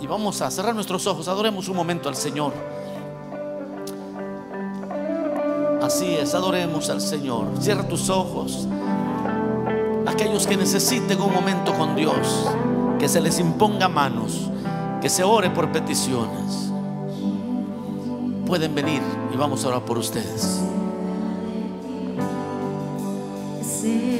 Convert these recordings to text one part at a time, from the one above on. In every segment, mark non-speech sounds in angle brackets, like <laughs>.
y vamos a cerrar nuestros ojos. Adoremos un momento al Señor. Así es, adoremos al Señor. Cierra tus ojos. Aquellos que necesiten un momento con Dios, que se les imponga manos, que se ore por peticiones, pueden venir y vamos a orar por ustedes. Sí.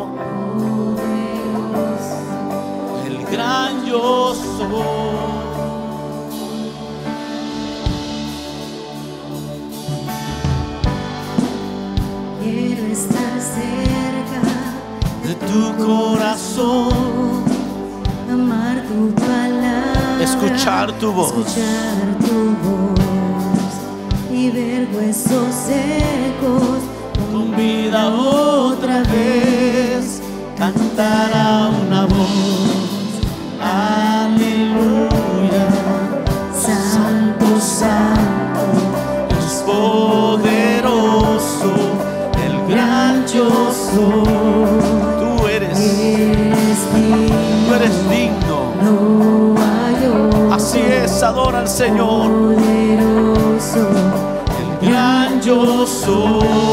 escuchar tu voz y ver huesos secos con vida otra vez cantará una voz. Aleluya, Santo, Santo, es poderoso, el gran yo. Señor. Poderoso, el gran yo soy.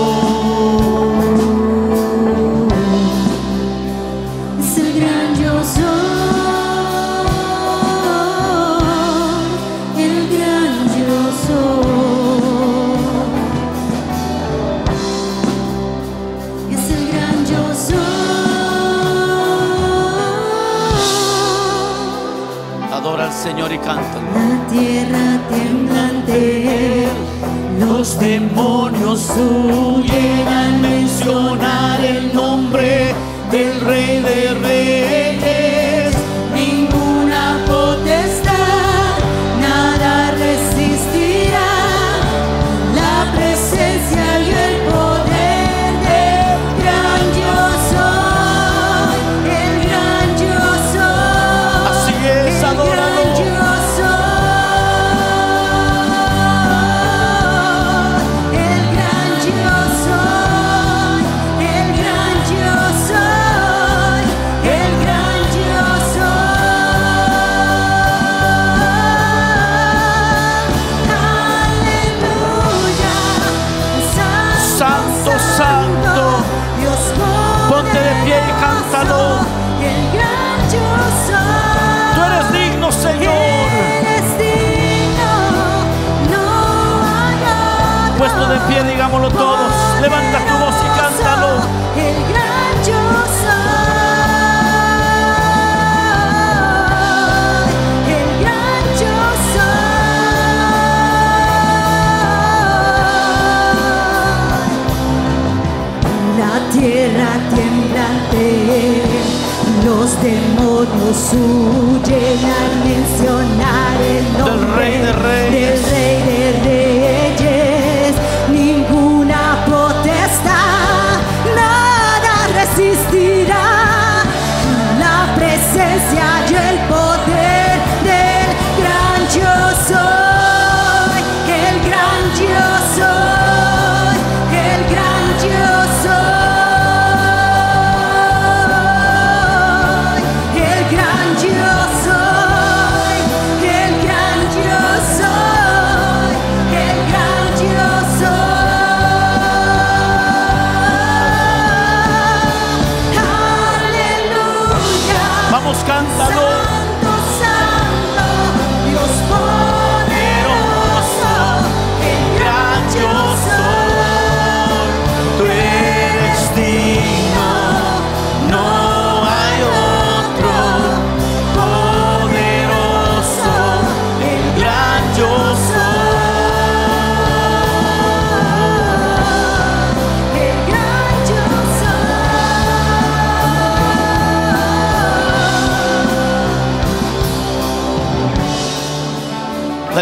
Todos. Levanta tu voz y cántalo. El gran yo soy. tierra tiemblante, los demonios huyen al mencionar el nombre del Rey de Reyes.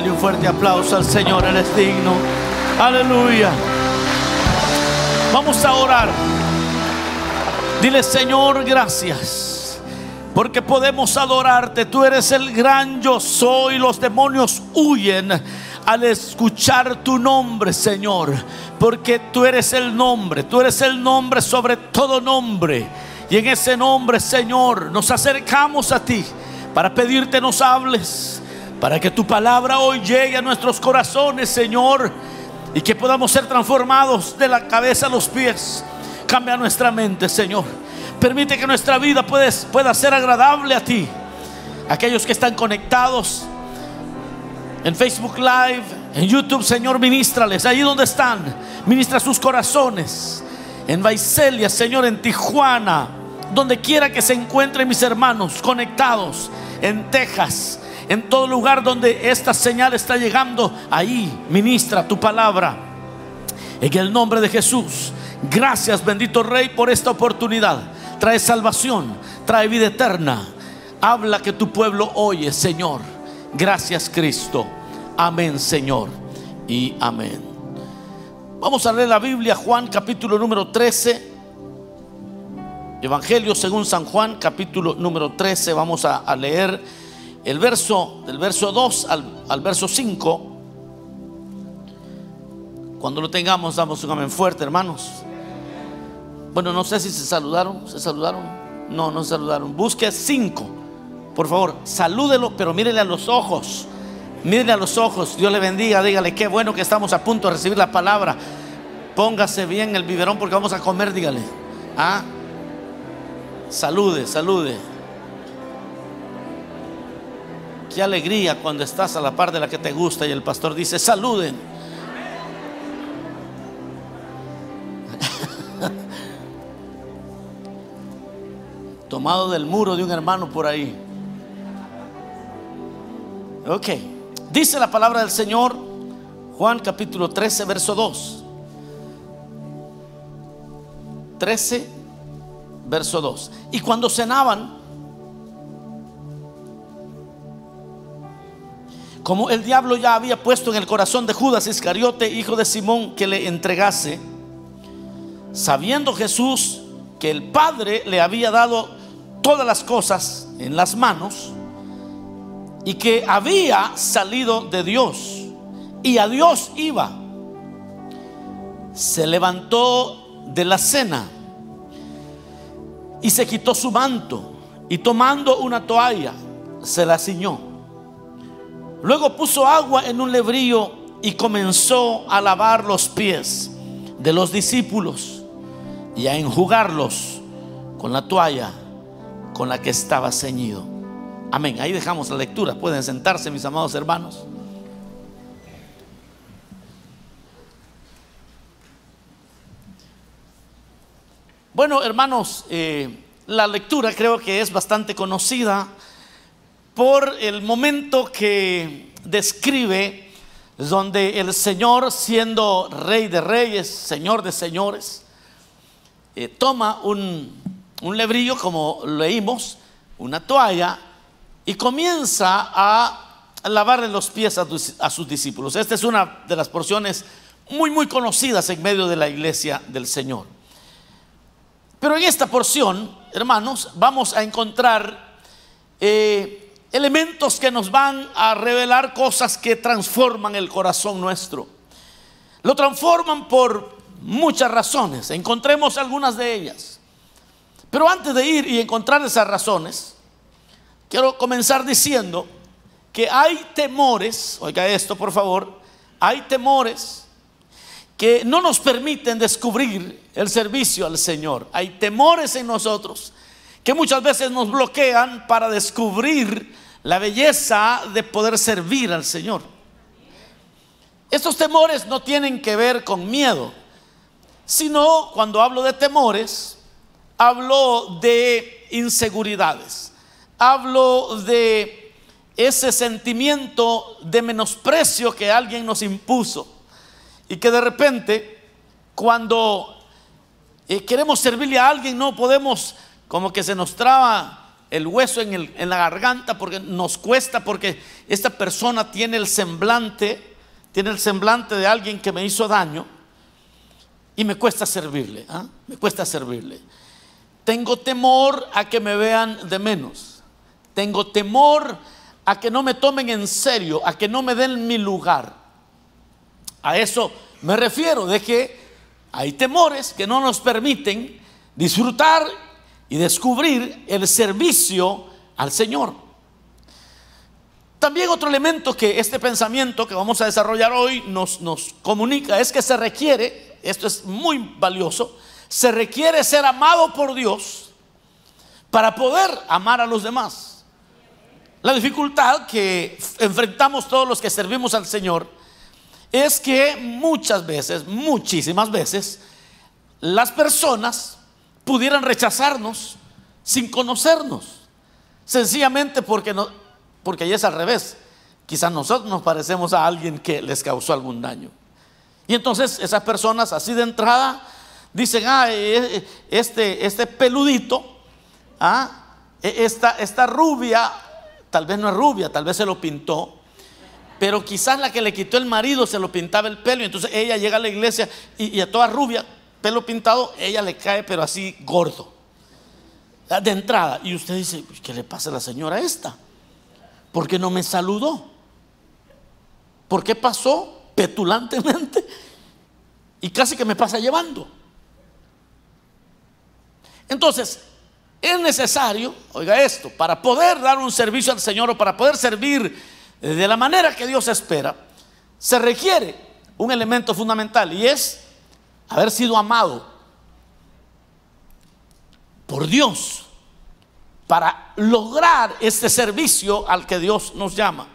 Un fuerte aplauso al Señor, Él es digno. Aleluya. Vamos a orar. Dile, Señor, gracias. Porque podemos adorarte. Tú eres el gran yo soy. Los demonios huyen al escuchar tu nombre, Señor. Porque tú eres el nombre. Tú eres el nombre sobre todo nombre. Y en ese nombre, Señor, nos acercamos a ti para pedirte nos hables. Para que tu palabra hoy llegue a nuestros corazones, Señor y que podamos ser transformados de la cabeza a los pies. Cambia nuestra mente, Señor. Permite que nuestra vida pueda ser agradable a ti. Aquellos que están conectados en Facebook Live, en YouTube, Señor, ministrales. Allí donde están, ministra sus corazones. En Vaiselia, Señor, en Tijuana, donde quiera que se encuentren mis hermanos conectados. En Texas, en todo lugar donde esta señal está llegando, ahí ministra tu palabra. En el nombre de Jesús, gracias bendito Rey por esta oportunidad. Trae salvación, trae vida eterna. Habla que tu pueblo oye, Señor. Gracias Cristo. Amén, Señor. Y amén. Vamos a leer la Biblia, Juan capítulo número 13. Evangelio según San Juan capítulo número 13. Vamos a, a leer el verso, del verso 2 al, verso 5. Cuando lo tengamos, damos un amén fuerte, hermanos. Bueno, no sé si se saludaron. ¿Se saludaron? No, no se saludaron. Busque 5. Por favor, salúdelo, pero mírele a los ojos. Mírele a los ojos. Dios le bendiga. Dígale qué bueno que estamos a punto de recibir la palabra. Póngase bien el biberón porque vamos a comer, dígale. Ah, salude, salude. Qué alegría cuando estás a la par de la que te gusta y el pastor dice, saluden. <laughs> Tomado del muro de un hermano por ahí. Ok. Dice la palabra del Señor, Juan capítulo 13, verso 2. 13, verso 2. Y cuando cenaban, como el diablo ya había puesto en el corazón de Judas Iscariote, hijo de Simón, que le entregase, sabiendo Jesús que el Padre le había dado todas las cosas en las manos y que había salido de Dios y a Dios iba, se levantó de la cena y se quitó su manto y tomando una toalla se la ciñó Luego puso agua en un lebrillo y comenzó a lavar los pies de los discípulos y a enjugarlos con la toalla con la que estaba ceñido. Amén. Ahí dejamos la lectura. Pueden sentarse, mis amados hermanos. Bueno, hermanos, eh, la lectura creo que es bastante conocida por el momento que describe donde el Señor, siendo rey de reyes, señor de señores, eh, toma un, un lebrillo, como leímos, una toalla, y comienza a lavarle los pies a, sus discípulos. Esta es una de las porciones muy, muy conocidas en medio de la iglesia del Señor. Pero en esta porción, hermanos, vamos a encontrar eh, elementos que nos van a revelar cosas que transforman el corazón nuestro. Lo transforman por muchas razones. Encontremos algunas de ellas. Pero antes de ir y encontrar esas razones, quiero comenzar diciendo que hay temores, oiga esto por favor, hay temores que no nos permiten descubrir el servicio al Señor. Hay temores en nosotros que muchas veces nos bloquean para descubrir la belleza de poder servir al Señor. Estos temores no tienen que ver con miedo, sino cuando hablo de temores, hablo de inseguridades, hablo de ese sentimiento de menosprecio que alguien nos impuso y que de repente cuando eh, queremos servirle a alguien no podemos como que se nos traba el hueso en, la garganta porque nos cuesta, porque esta persona tiene el semblante, tiene el semblante de alguien que me hizo daño y me cuesta servirle, ¿ah? me cuesta servirle. Tengo temor a que me vean de menos. Tengo temor a que no me tomen en serio, a que no me den mi lugar. A eso me refiero, de que hay temores que no nos permiten disfrutar y descubrir el servicio al Señor. También otro elemento que este pensamiento que vamos a desarrollar hoy nos, nos comunica es que se requiere, esto es muy valioso, se requiere ser amado por Dios para poder amar a los demás. La dificultad que enfrentamos todos los que servimos al Señor es que muchas veces, muchísimas veces, las personas pudieran rechazarnos sin conocernos. Sencillamente porque, no, porque ahí es al revés. Quizás nosotros nos parecemos a alguien que les causó algún daño. Y entonces esas personas así de entrada dicen, ah, eh, eh, este, este peludito, ah, e, esta, esta rubia, tal vez no es rubia, tal vez se lo pintó, pero quizás la que le quitó el marido se lo pintaba el pelo y entonces ella llega a la iglesia y, y a toda rubia pelo pintado, ella le cae, pero así gordo. De entrada. Y usted dice, pues, ¿qué le pasa a la señora esta? ¿Por qué no me saludó? ¿Por qué pasó petulantemente? Y casi que me pasa llevando. Entonces, es necesario, oiga esto, para poder dar un servicio al Señor o para poder servir de la manera que Dios espera, se requiere un elemento fundamental y es haber sido amado por Dios para lograr este servicio al que Dios nos llama.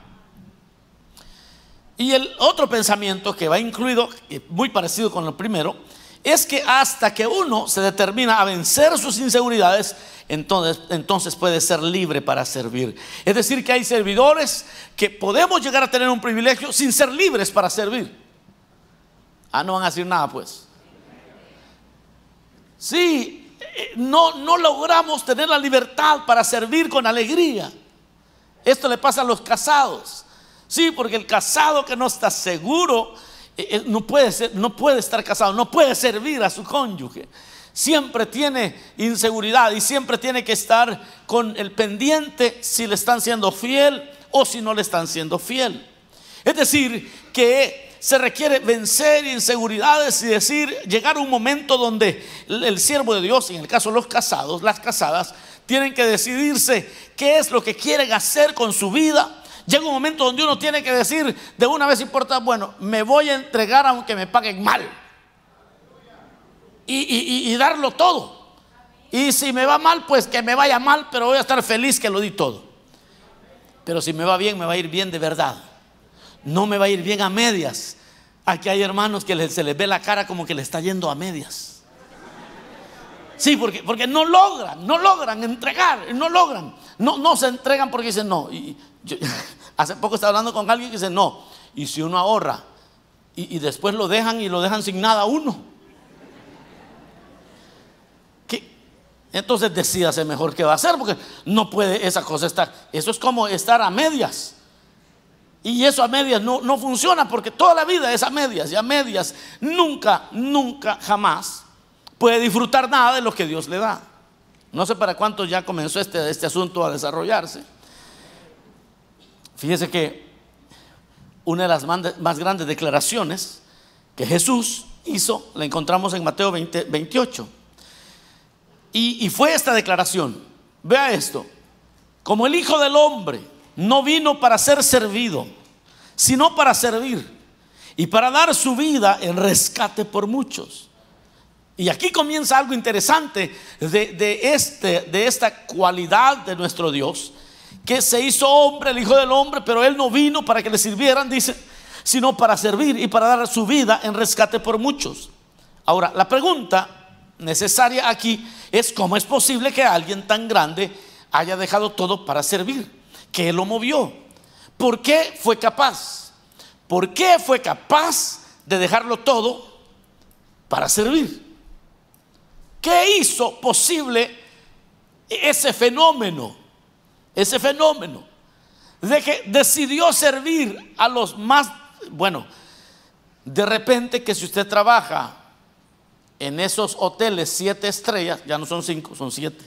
Y el otro pensamiento que va incluido, muy parecido con el primero, es que hasta que uno se determina a vencer sus inseguridades, entonces, entonces puede ser libre para servir. Es decir, que hay servidores que podemos llegar a tener un privilegio sin ser libres para servir. Ah, no van a decir nada pues. Sí, eh, no, no logramos tener la libertad para servir con alegría. Esto le pasa a los casados. Sí, porque el casado que no está seguro eh, eh, no puede, ser, no puede estar casado, no puede servir a su cónyuge. Siempre tiene inseguridad y siempre tiene que estar con el pendiente si le están siendo fiel o si no le están siendo fiel. Es decir, que se requiere vencer inseguridades y decir, llegar a un momento donde el siervo de Dios, en el caso de los casados, las casadas, tienen que decidirse qué es lo que quieren hacer con su vida. Llega un momento donde uno tiene que decir de una vez importa, bueno, me voy a entregar aunque me paguen mal. Y, y darlo todo. Y si me va mal, pues que me vaya mal, pero voy a estar feliz que lo di todo. Pero si me va bien, me va a ir bien de verdad no me va a ir bien a medias. Aquí hay hermanos que se les ve la cara como que le está yendo a medias. Sí, porque, porque no logran, no logran entregar, no logran. No, no se entregan porque dicen no. Y <laughs> hace poco estaba hablando con alguien que dice no. Y si uno ahorra y, después lo dejan y lo dejan sin nada a uno. ¿Qué? Entonces decídase mejor qué va a hacer porque no puede esa cosa estar. Eso es como estar a medias. Y eso a medias no, no funciona porque toda la vida es a medias y a medias nunca, nunca, jamás puede disfrutar nada de lo que Dios le da. No sé para cuánto ya comenzó este, este asunto a desarrollarse. Fíjese que una de las más grandes declaraciones que Jesús hizo la encontramos en Mateo 20, 28. Y, y fue esta declaración. Vea esto. Como el Hijo del Hombre no vino para ser servido, sino para servir y para dar su vida en rescate por muchos. Y aquí comienza algo interesante de, este, de esta cualidad de nuestro Dios, que se hizo hombre, el Hijo del Hombre, pero Él no vino para que le sirvieran, dice, sino para servir y para dar su vida en rescate por muchos. Ahora, la pregunta necesaria aquí es cómo es posible que alguien tan grande haya dejado todo para servir. ¿Qué lo movió? ¿Por qué fue capaz? ¿Por qué fue capaz de dejarlo todo para servir? ¿Qué hizo posible ese fenómeno ese fenómeno de que decidió servir a los más, bueno, de repente que si usted trabaja en esos hoteles siete estrellas, ya no son cinco, son siete.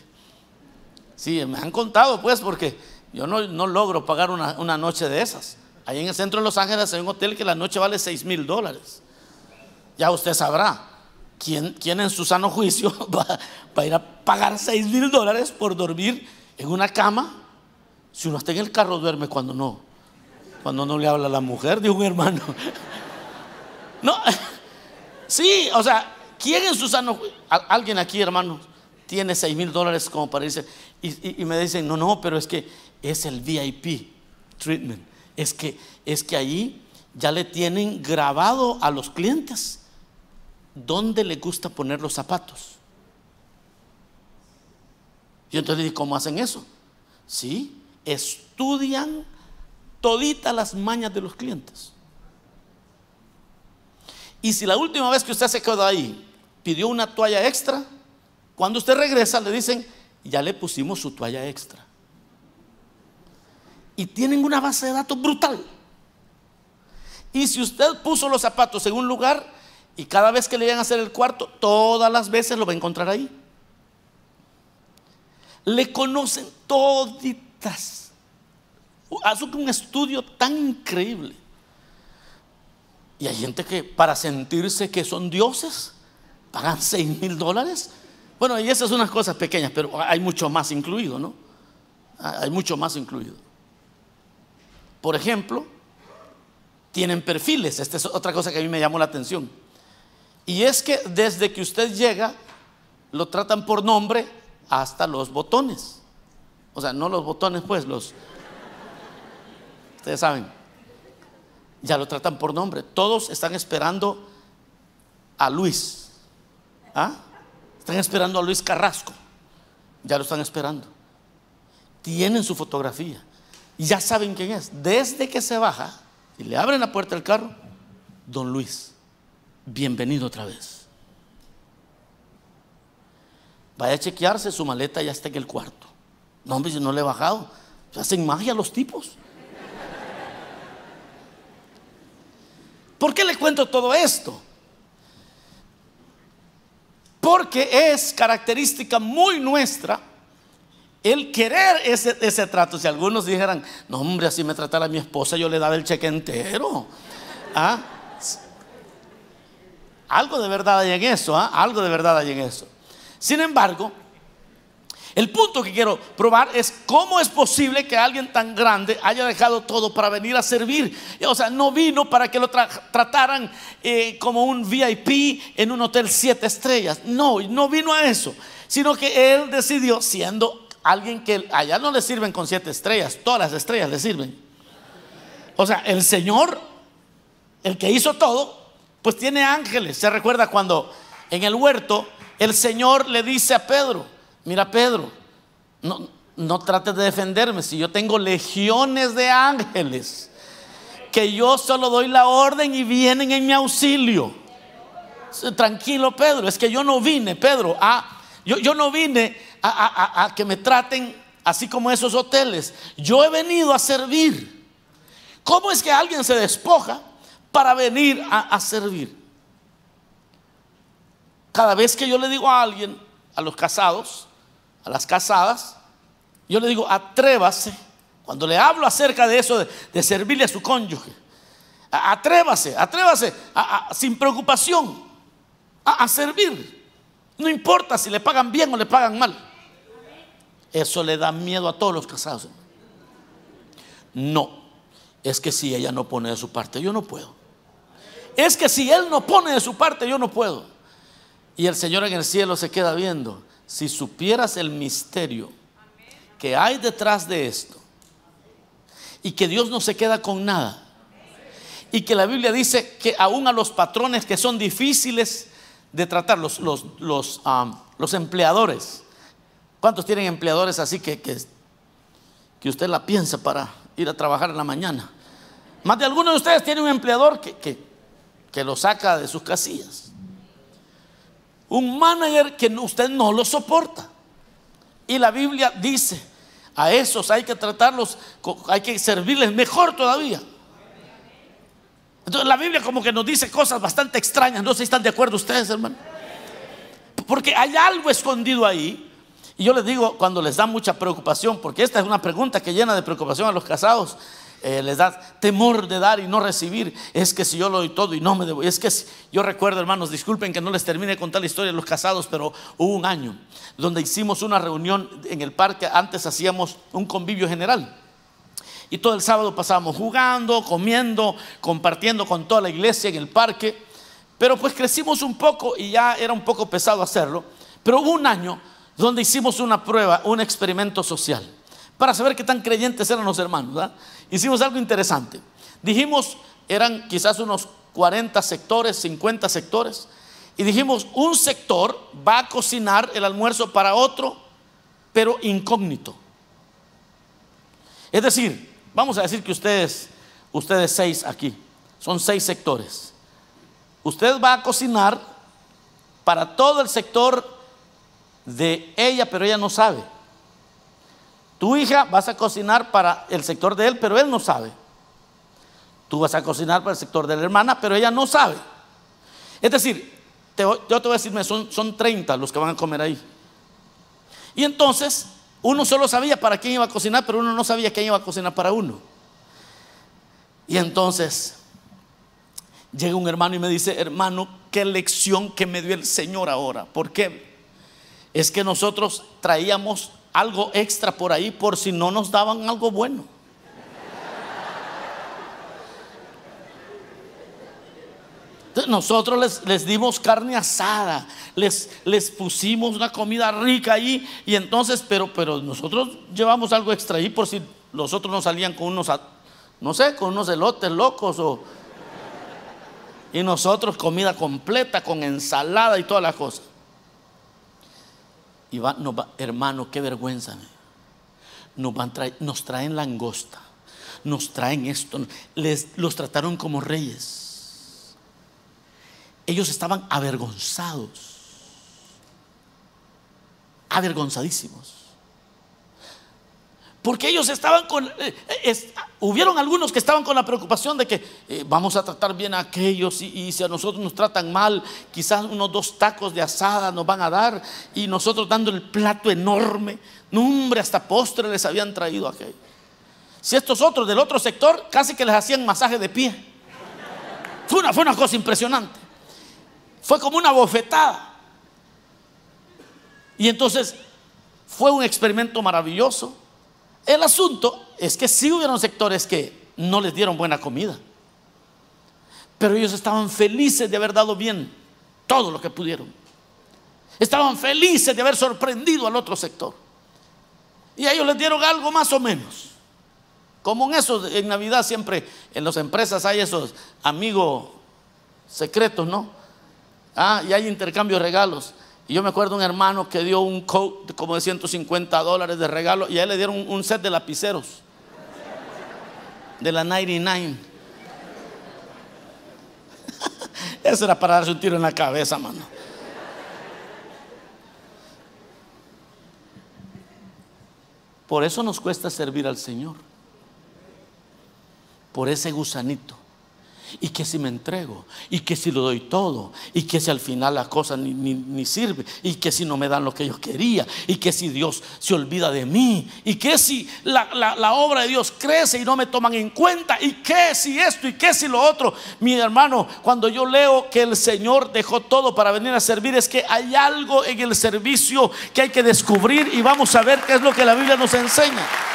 Sí, me han contado pues porque yo no, logro pagar una, noche de esas. Ahí en el centro de Los Ángeles hay un hotel que la noche vale seis mil dólares. Ya usted sabrá quién, quién en su sano juicio <laughs> va, a ir a pagar seis mil dólares por dormir en una cama si uno está en el carro, duerme cuando no. Cuando no le habla a la mujer de un hermano. <laughs> No, <laughs> sí, o sea, ¿quién en su sano Alguien aquí, hermano, tiene seis mil dólares como para irse. Y, me dicen, no, no, pero es que es el VIP treatment. Es que, es que allí ya le tienen grabado a los clientes dónde le gusta poner los zapatos. Y entonces le dije, ¿cómo hacen eso? Sí, estudian toditas las mañas de los clientes. Y si la última vez que usted se quedó ahí pidió una toalla extra, cuando usted regresa le dicen, ya le pusimos su toalla extra. Y tienen una base de datos brutal. Y si usted puso los zapatos en un lugar y cada vez que le vayan a hacer el cuarto, todas las veces lo va a encontrar ahí. Le conocen toditas Hace un estudio tan increíble. Y hay gente que para sentirse que son dioses pagan 6 mil dólares. Bueno, y esas son unas cosas pequeñas, pero hay mucho más incluido, ¿no? Hay mucho más incluido. Por ejemplo, tienen perfiles. Esta es otra cosa que a mí me llamó la atención. Y es que desde que usted llega, lo tratan por nombre hasta los botones. O sea, no los botones, pues, los, Ustedes saben, ya lo tratan por nombre. Todos están esperando a Luis. ¿Ah? Están esperando a Luis Carrasco. Ya lo están esperando. Tienen su fotografía. Y ya saben quién es. Desde que se baja y le abren la puerta del carro, don Luis, bienvenido otra vez. Vaya a chequearse, su maleta ya está en el cuarto. No, hombre, yo no le he bajado. Hacen magia los tipos. ¿Por qué le cuento todo esto? Porque es característica muy nuestra el querer ese, ese, trato. Si algunos dijeran, no hombre, así me tratara mi esposa, yo le daba el cheque entero. ¿Ah? Algo de verdad hay en eso, ¿ah? algo de verdad hay en eso. Sin embargo, el punto que quiero probar es cómo es posible que alguien tan grande haya dejado todo para venir a servir. O sea, no vino para que lo trataran eh, como un VIP en un hotel siete estrellas. No, no vino a eso. Sino que él decidió, siendo alguien que allá no le sirven con siete estrellas, todas las estrellas le sirven. O sea, el Señor, el que hizo todo, pues tiene ángeles. Se recuerda cuando en el huerto el Señor le dice a Pedro, Mira, Pedro, no, no trates de defenderme si yo tengo legiones de ángeles que yo solo doy la orden y vienen en mi auxilio. Tranquilo, Pedro, es que yo no vine, Pedro, a, yo, yo no vine a, que me traten así como esos hoteles. Yo he venido a servir. ¿Cómo es que alguien se despoja para venir a servir? Cada vez que yo le digo a alguien, a los casados, a las casadas, yo le digo, atrévase, cuando le hablo acerca de eso, de, servirle a su cónyuge, atrévase, atrévase sin preocupación a, servir. No importa si le pagan bien o le pagan mal. Eso le da miedo a todos los casados. No, es que si ella no pone de su parte, yo no puedo. Es que si él no pone de su parte, yo no puedo. Y el Señor en el cielo se queda viendo si supieras el misterio que hay detrás de esto y que Dios no se queda con nada y que la Biblia dice que aún a los patrones que son difíciles de tratar, los, los, los, los empleadores, ¿cuántos tienen empleadores así que, que, que, usted la piensa para ir a trabajar en la mañana? Más de algunos de ustedes tienen un empleador que, que, que lo saca de sus casillas. Un manager que usted no lo soporta. Y la Biblia dice, A esos hay que tratarlos, hay que servirles mejor todavía. Entonces la Biblia como que nos dice cosas bastante extrañas. No sé si están de acuerdo ustedes, hermano. Porque hay algo escondido ahí. Y yo les digo, cuando les da mucha preocupación, porque esta es una pregunta que llena de preocupación a los casados, eh, les da temor de dar y no recibir. Es que si yo lo doy todo y no me debo. Es que yo recuerdo, hermanos, disculpen que no les termine de contar la historia de los casados, pero hubo un año donde hicimos una reunión en el parque. Antes hacíamos un convivio general. Y todo el sábado pasábamos jugando, comiendo, compartiendo con toda la iglesia en el parque. Pero pues crecimos un poco y ya era un poco pesado hacerlo. Pero hubo un año donde hicimos una prueba, un experimento social, para saber qué tan creyentes eran los hermanos. Hicimos algo interesante. Dijimos, eran quizás unos 40 sectores, 50 sectores, y dijimos, un sector va a cocinar el almuerzo para otro, pero incógnito. Es decir, vamos a decir que ustedes, ustedes seis aquí, son seis sectores. Usted va a cocinar para todo el sector de ella, pero ella no sabe. Tu hija vas a cocinar para el sector de él, pero él no sabe. Tú vas a cocinar para el sector de la hermana, pero ella no sabe. Es decir, yo te voy a decirme, son, son 30 los que van a comer ahí. Y entonces, uno solo sabía para quién iba a cocinar, pero uno no sabía quién iba a cocinar para uno. Y entonces, llega un hermano y me dice, hermano, qué lección que me dio el Señor ahora. ¿Por qué? Es que nosotros traíamos algo extra por ahí por si no nos daban algo bueno. nosotros les, dimos carne asada, les, les pusimos una comida rica ahí y entonces, pero, pero nosotros llevamos algo extra ahí por si los otros no salían con unos, no sé, con unos elotes locos o y nosotros comida completa con ensalada y todas las cosas. Y va, hermano, qué vergüenza. Nos, nos traen langosta, nos traen esto, les, los trataron como reyes. Ellos estaban avergonzados, avergonzadísimos. Porque ellos estaban con, eh, eh, hubieron algunos que estaban con la preocupación de que eh, vamos a tratar bien a aquellos y, si a nosotros nos tratan mal, quizás unos dos tacos de asada nos van a dar y nosotros dando el plato enorme. No, hombre, hasta postre les habían traído aquello. Si estos otros del otro sector casi que les hacían masaje de pie. Fue una, fue una cosa impresionante. Fue como una bofetada. Y entonces fue un experimento maravilloso el asunto es que sí hubieron sectores que no les dieron buena comida, pero ellos estaban felices de haber dado bien todo lo que pudieron. Estaban felices de haber sorprendido al otro sector. Y a ellos les dieron algo más o menos. Como en eso, en Navidad siempre en las empresas hay esos amigos secretos, ¿no? Ah, y hay intercambio de regalos. Y yo me acuerdo un hermano que dio un coat como de 150 dólares de regalo y a él le dieron un, set de lapiceros de la 99. <laughs> Eso era para darse un tiro en la cabeza, mano. Por eso nos cuesta servir al Señor. Por ese gusanito y que si me entrego, y que si lo doy todo, y que si al final la cosa ni, sirve, y que si no me dan lo que yo quería, y que si Dios se olvida de mí, y que si la, la obra de Dios crece y no me toman en cuenta, y que si esto, y que si lo otro. Mi hermano, cuando yo leo que el Señor dejó todo para venir a servir, es que hay algo en el servicio que hay que descubrir y vamos a ver qué es lo que la Biblia nos enseña.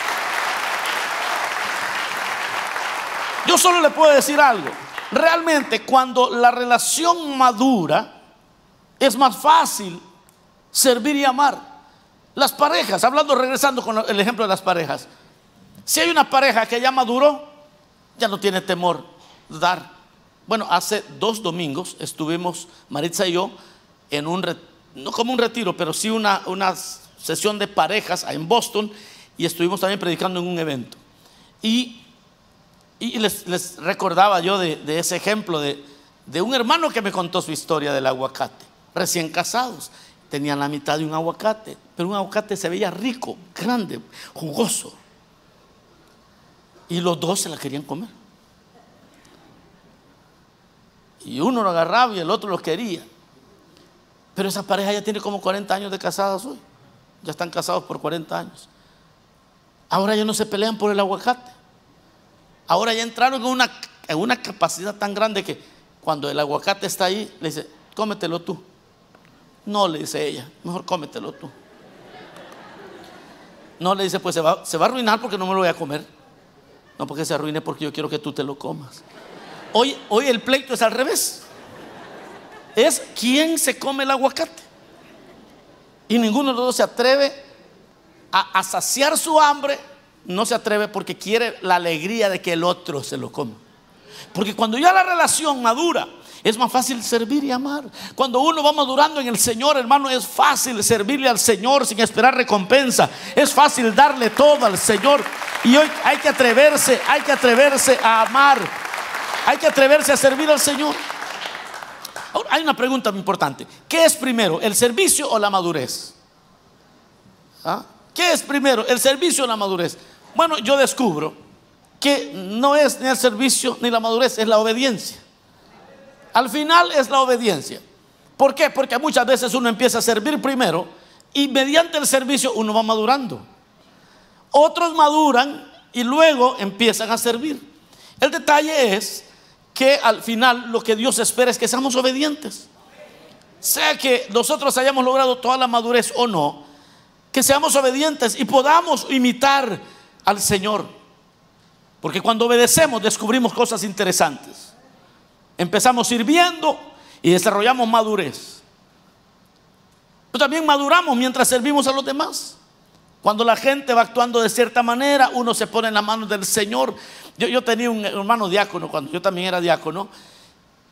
Yo solo le puedo decir algo. Realmente cuando la relación madura, es más fácil servir y amar. Las parejas, hablando, regresando con el ejemplo de las parejas. Si hay una pareja que ya maduró, ya no tiene temor dar. Bueno, hace dos domingos estuvimos, Maritza y yo, en un, no como un retiro, pero sí una, una sesión de parejas en Boston y estuvimos también predicando en un evento. Y y les, recordaba yo de, ese ejemplo de, un hermano que me contó su historia del aguacate, recién casados. tenían la mitad de un aguacate, pero un aguacate se veía rico, grande, jugoso. Y los dos se la querían comer. Y uno lo agarraba y el otro lo quería. Pero esa pareja ya tiene como 40 años de casadas hoy. Ya están casados por 40 años. Ahora ya no se pelean por el aguacate. Ahora ya entraron en una, una capacidad tan grande que cuando el aguacate está ahí, le dice, cómetelo tú. No, le dice ella, mejor cómetelo tú. No, le dice, pues se va, se va a arruinar porque no me lo voy a comer. No porque se arruine porque yo quiero que tú te lo comas. Hoy, hoy el pleito es al revés. Es quién se come el aguacate. Y ninguno de los dos se atreve a saciar su hambre. No se atreve porque quiere la alegría de que el otro se lo coma. Porque cuando ya la relación madura, es más fácil servir y amar. Cuando uno va madurando en el Señor, hermano, es fácil servirle al Señor sin esperar recompensa. Es fácil darle todo al Señor. Y hoy hay que atreverse, hay que atreverse a amar. Hay que atreverse a servir al Señor. Ahora, hay una pregunta muy importante. ¿Qué es primero, el servicio o la madurez? ¿Ah? ¿Qué es primero, el servicio o la madurez? Bueno, yo descubro que no es ni el servicio ni la madurez, es la obediencia. Al final es la obediencia. ¿Por qué? Porque muchas veces uno empieza a servir primero y mediante el servicio uno va madurando. Otros maduran y luego empiezan a servir. El detalle es que al final lo que Dios espera es que seamos obedientes. Sea que nosotros hayamos logrado toda la madurez o no, que seamos obedientes y podamos imitar al Señor. Porque cuando obedecemos descubrimos cosas interesantes. Empezamos sirviendo y desarrollamos madurez. Pero también maduramos mientras servimos a los demás. Cuando la gente va actuando de cierta manera, uno se pone en la mano del Señor. Yo, tenía un hermano diácono, cuando yo también era diácono,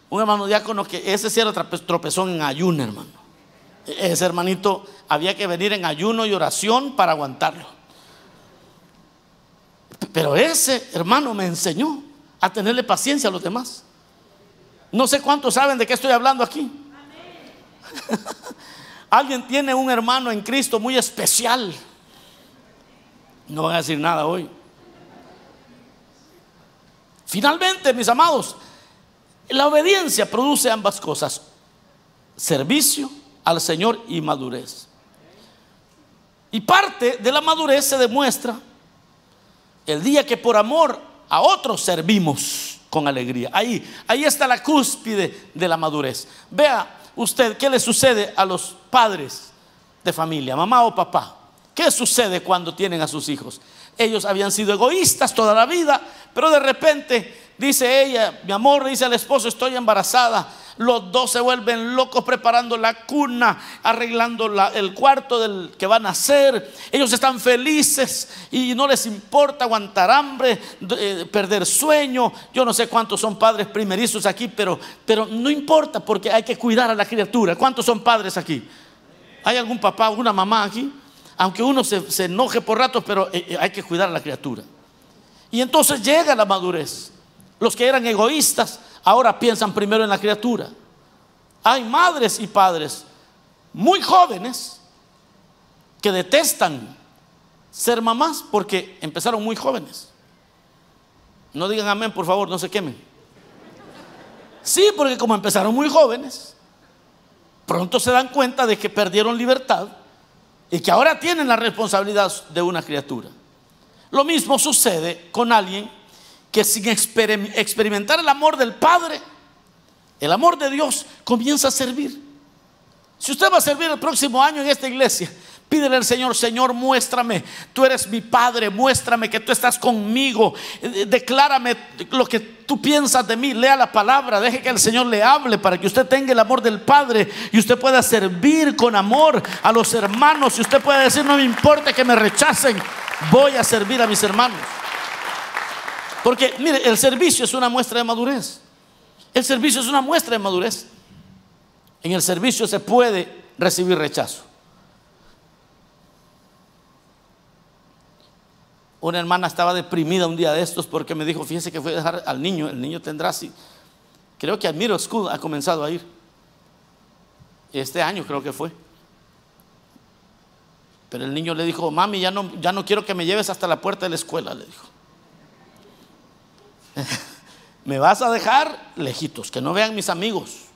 un hermano diácono que ese sí era tropezón en ayuno, hermano. Ese hermanito había que venir en ayuno y oración para aguantarlo. Pero ese hermano me enseñó a tenerle paciencia a los demás. No sé cuántos saben de qué estoy hablando aquí. <laughs> Alguien tiene un hermano en Cristo muy especial. No voy a decir nada hoy. Finalmente, mis amados, la obediencia produce ambas cosas. Servicio al Señor y madurez. Y parte de la madurez se demuestra el día que por amor a otros servimos con alegría. Ahí, ahí está la cúspide de la madurez. Vea usted qué le sucede a los padres de familia, mamá o papá. ¿Qué sucede cuando tienen a sus hijos? Ellos habían sido egoístas toda la vida, pero de repente dice ella, mi amor, dice al esposo, estoy embarazada. Los dos se vuelven locos preparando la cuna, arreglando el cuarto del que van a nacer. Ellos están felices y no les importa aguantar hambre, eh, perder sueño. Yo no sé cuántos son padres primerizos aquí, pero, pero no importa porque hay que cuidar a la criatura. ¿Cuántos son padres aquí? ¿Hay algún papá, alguna mamá aquí? aunque uno se, enoje por ratos, pero eh, eh, hay que cuidar a la criatura. Y entonces llega la madurez. Los que eran egoístas ahora piensan primero en la criatura. Hay madres y padres muy jóvenes que detestan ser mamás porque empezaron muy jóvenes. No digan amén, por favor, no se quemen. Sí, porque como empezaron muy jóvenes, pronto se dan cuenta de que perdieron libertad y que ahora tienen la responsabilidad de una criatura. Lo mismo sucede con alguien que sin experimentar el amor del Padre, el amor de Dios, comienza a servir. Si usted va a servir el próximo año en esta iglesia, Pídele al Señor, Señor, muéstrame, tú eres mi Padre, muéstrame que tú estás conmigo, eh, declárame lo que tú piensas de mí, lea la palabra, deje que el Señor le hable para que usted tenga el amor del Padre y usted pueda servir con amor a los hermanos y usted pueda decir, no me importa que me rechacen, voy a servir a mis hermanos. Porque, mire, el servicio es una muestra de madurez. El servicio es una muestra de madurez. En el servicio se puede recibir rechazo. Una hermana estaba deprimida un día de estos porque me dijo, fíjese que fue a dejar al niño, el niño tendrá así. Creo que Middle School ha comenzado a ir. Este año creo que fue. Pero el niño le dijo, mami, ya no, ya no quiero que me lleves hasta la puerta de la escuela, le dijo. <laughs> me vas a dejar lejitos, que no vean mis amigos.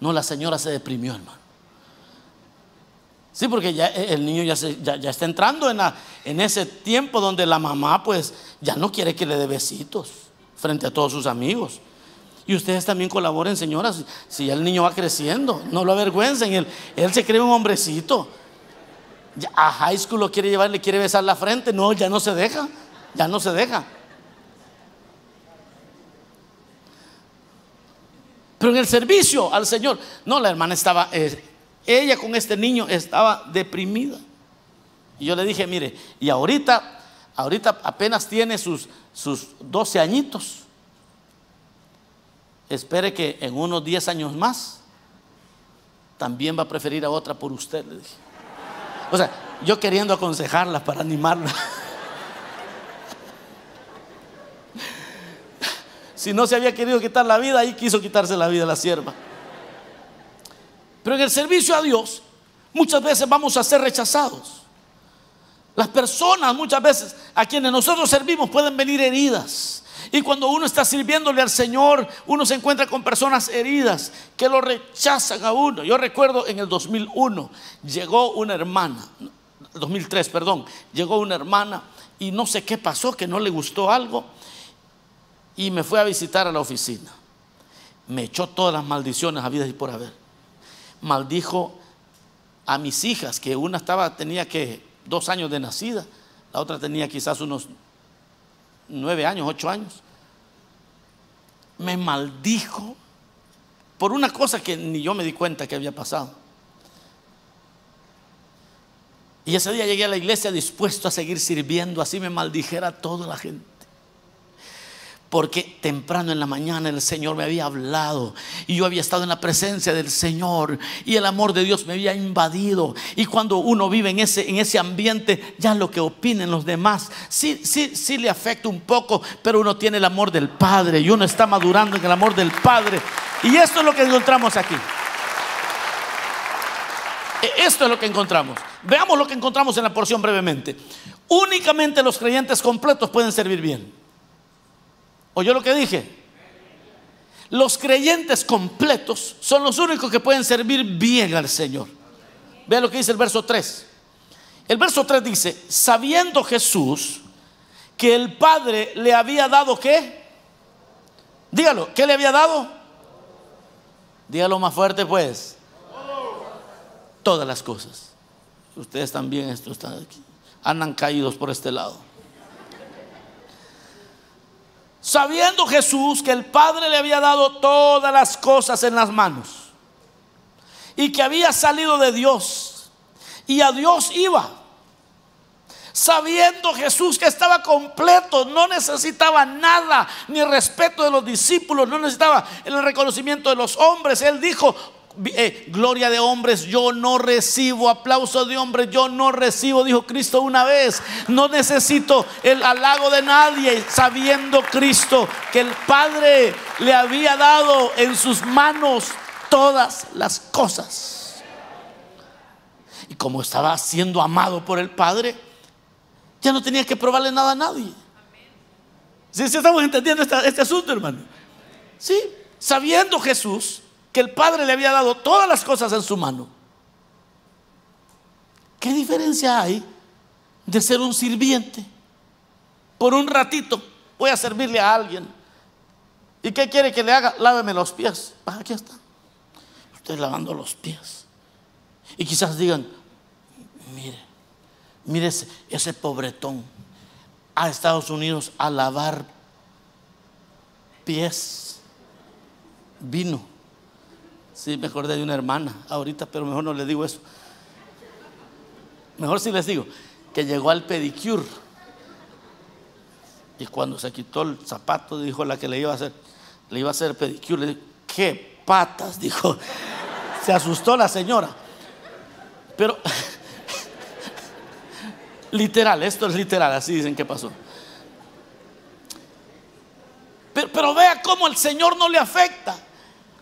No, la señora se deprimió, hermano. Sí, porque ya el niño ya, ya, está entrando en, ese tiempo donde la mamá pues ya no quiere que le dé besitos frente a todos sus amigos. Y ustedes también colaboren, señoras, si el niño va creciendo, no lo avergüencen, él, él se cree un hombrecito. a high school lo quiere llevar, le quiere besar la frente, no, ya no se deja, ya no se deja. Pero en el servicio al Señor, no, la hermana estaba, eh, ella con este niño estaba deprimida. Y yo le dije, mire, y ahorita, ahorita apenas tiene sus, sus 12 añitos espere que en unos 10 años más también va a preferir a otra por usted, le dije. O sea, yo queriendo aconsejarla para animarla. <laughs> si no se había querido quitar la vida, ahí quiso quitarse la vida la sierva. Pero en el servicio a Dios, muchas veces vamos a ser rechazados. Las personas muchas veces a quienes nosotros servimos pueden venir heridas y cuando uno está sirviéndole al Señor, uno se encuentra con personas heridas que lo rechazan a uno. Yo recuerdo en el 2001 llegó una hermana, 2003, perdón, llegó una hermana y no sé qué pasó, que no le gustó algo y me fue a visitar a la oficina. Me echó todas las maldiciones a vida y por haber. Maldijo a mis hijas, que una estaba, tenía que dos años de nacida, la otra tenía quizás unos nueve años, ocho años me maldijo por una cosa que ni yo me di cuenta que había pasado. Y ese día llegué a la iglesia dispuesto a seguir sirviendo, así me maldijera toda la gente porque temprano en la mañana el Señor me había hablado y yo había estado en la presencia del Señor y el amor de Dios me había invadido. Y cuando uno vive en ese, en ese ambiente, ya lo que opinen los demás, sí, sí, sí le afecta un poco, pero uno tiene el amor del Padre y uno está madurando en el amor del Padre. Y esto es lo que encontramos aquí. E, esto es lo que encontramos. Veamos lo que encontramos en la porción brevemente. Únicamente los creyentes completos pueden servir bien. ¿Oyó lo que dije? Los creyentes completos son los únicos que pueden servir bien al Señor. Vea lo que dice el verso 3. El verso 3 dice, sabiendo Jesús que el Padre le había dado qué? Dígalo, ¿qué le había dado? Dígalo más fuerte pues. Todas las cosas. Ustedes también, estos están aquí. Andan caídos por este lado. Sabiendo Jesús que el Padre le había dado todas las cosas en las manos y que había salido de Dios y a Dios iba. Sabiendo Jesús que estaba completo, no necesitaba nada, ni respeto de los discípulos, no necesitaba el reconocimiento de los hombres. Él dijo, eh, gloria de hombres, yo no recibo aplauso de hombres, yo no recibo, dijo Cristo una vez, no necesito el halago de nadie, sabiendo Cristo que el Padre le había dado en sus manos todas las cosas. Y como estaba siendo amado por el Padre, ya no tenía que probarle nada a nadie. Si ¿Sí, estamos entendiendo este, este asunto, hermano? Sí, sabiendo Jesús que el Padre le había dado todas las cosas en su mano. ¿Qué diferencia hay de ser un sirviente? Por un ratito voy a servirle a alguien. ¿Y qué quiere que le haga? Láveme los pies. Ah, aquí está. Estoy lavando los pies. Y quizás digan, mire, mire ese, ese pobretón a Estados Unidos a lavar pies. Vino Sí, me acordé de una hermana ahorita, pero mejor no le digo eso. Mejor si les digo que llegó al pedicure. Y cuando se quitó el zapato, dijo la que le iba a hacer, le iba a hacer pedicure, le dijo, ¿qué patas? Dijo, se asustó la señora. Pero, <laughs> literal, esto es literal, así dicen que pasó. Pero, pero vea cómo el Señor no le afecta.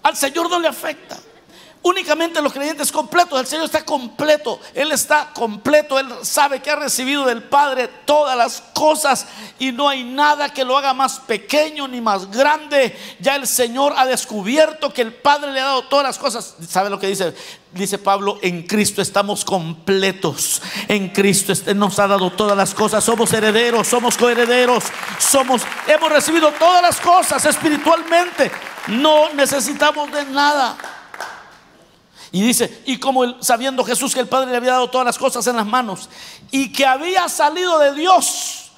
Al Señor no le afecta. Únicamente los creyentes completos. El Señor está completo. Él está completo. Él sabe que ha recibido del Padre todas las cosas y no hay nada que lo haga más pequeño ni más grande. Ya el Señor ha descubierto que el Padre le ha dado todas las cosas. ¿Sabe lo que dice? Dice Pablo, en Cristo estamos completos. En Cristo nos ha dado todas las cosas. Somos herederos, somos coherederos, somos hemos recibido todas las cosas espiritualmente. No necesitamos de nada. Y dice, y como sabiendo Jesús que el Padre le había dado todas las cosas en las manos y que había salido de Dios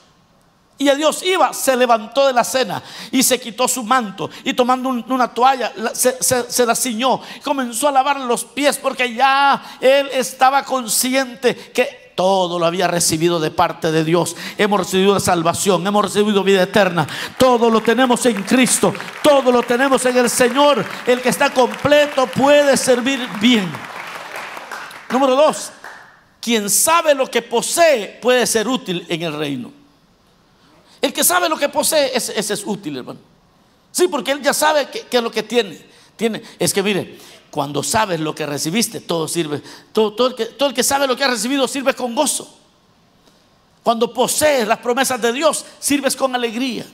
y a Dios iba, se levantó de la cena y se quitó su manto y tomando una toalla se, se, la ciñó, comenzó a lavar los pies porque ya él estaba consciente que todo lo había recibido de parte de Dios. Hemos recibido salvación, hemos recibido vida eterna. Todo lo tenemos en Cristo, todo lo tenemos en el Señor. El que está completo puede servir bien. Número dos, quien sabe lo que posee puede ser útil en el reino. El que sabe lo que posee, ese, es útil, hermano. Sí, porque él ya sabe qué es lo que tiene. tiene. Es que mire, cuando sabes lo que recibiste, todo sirve. Todo, todo, el que, todo el que sabe lo que ha recibido sirve con gozo. Cuando posees las promesas de Dios, sirves con alegría.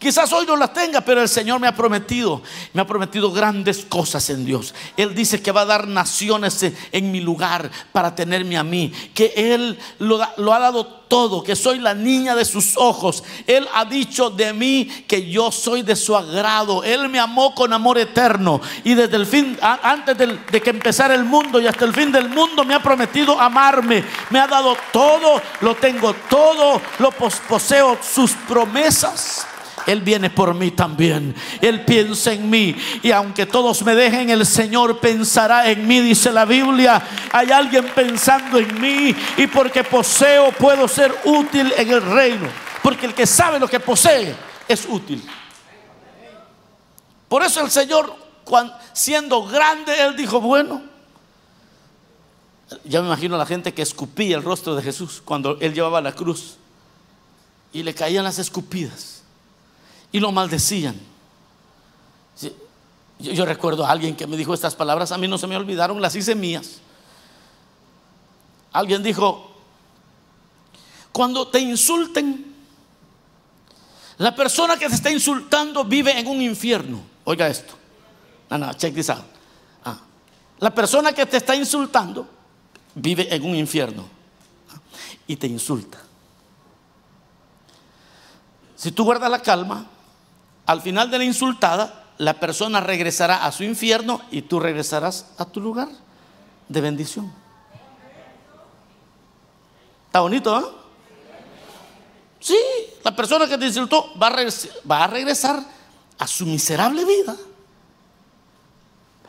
Quizás hoy no las tenga, pero el Señor me ha prometido, me ha prometido grandes cosas en Dios. Él dice que va a dar naciones en, mi lugar para tenerme a mí, que Él lo, ha dado todo, que soy la niña de sus ojos. Él ha dicho de mí que yo soy de su agrado. Él me amó con amor eterno y desde el fin, antes de que empezara el mundo y hasta el fin del mundo me ha prometido amarme. Me ha dado todo, lo tengo todo, lo poseo sus promesas. Él viene por mí también. Él piensa en mí. Y aunque todos me dejen, el Señor pensará en mí, dice la Biblia. Hay alguien pensando en mí. Y porque poseo, puedo ser útil en el reino. Porque el que sabe lo que posee es útil. Por eso el Señor, siendo grande, Él dijo, bueno. Ya me imagino a la gente que escupía el rostro de Jesús cuando Él llevaba la cruz. Y le caían las escupidas y lo maldecían. Yo, recuerdo a alguien que me dijo estas palabras, a mí no se me olvidaron, las hice mías. Alguien dijo, cuando te insulten, la persona que te está insultando vive en un infierno. Oiga esto. No, no, check this out. Ah. La persona que te está insultando vive en un infierno y te insulta. Si tú guardas la calma, al final de la insultada, la persona regresará a su infierno y tú regresarás a tu lugar de bendición. ¿Está bonito, ¿eh? Sí, la persona que te insultó va a, regresar, a su miserable vida.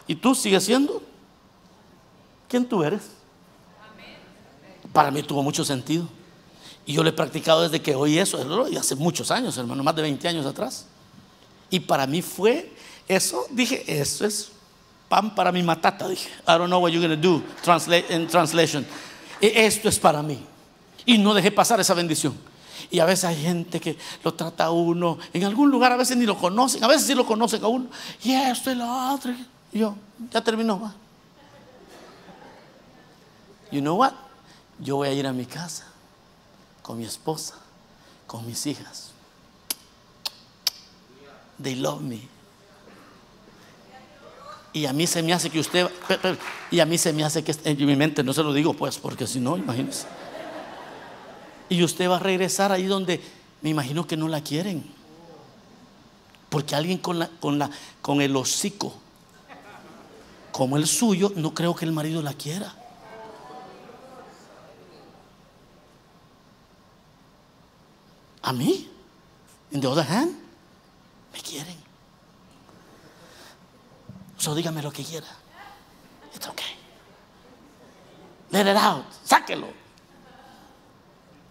Y tú sigues siendo quien tú eres. Para mí tuvo mucho sentido. Y yo lo he practicado desde que oí eso, y hace muchos años, hermano, más de 20 años atrás. Y para mí fue eso, dije, eso es pan para mi matata. Dije, I don't know what you're going to do in translation. E, esto es para mí. Y no dejé pasar esa bendición. Y a veces hay gente que lo trata a uno, en algún lugar a veces ni lo conocen, a veces sí lo conocen a uno, y esto y lo otro. Y yo, ya terminó. You know what? Yo voy a ir a mi casa con mi esposa, con mis hijas They love me. Y a mí se me hace que usted, y a mí se me hace que en mi mente, no se lo digo pues, porque si no, imagínese. Y usted va a regresar ahí donde me imagino que no la quieren. Porque alguien con, la, con, la, con el hocico como el suyo, no creo que el marido la quiera. A mí, en the other hand, me quieren. So dígame lo que quiera. It's okay. Let it out. Sáquelo.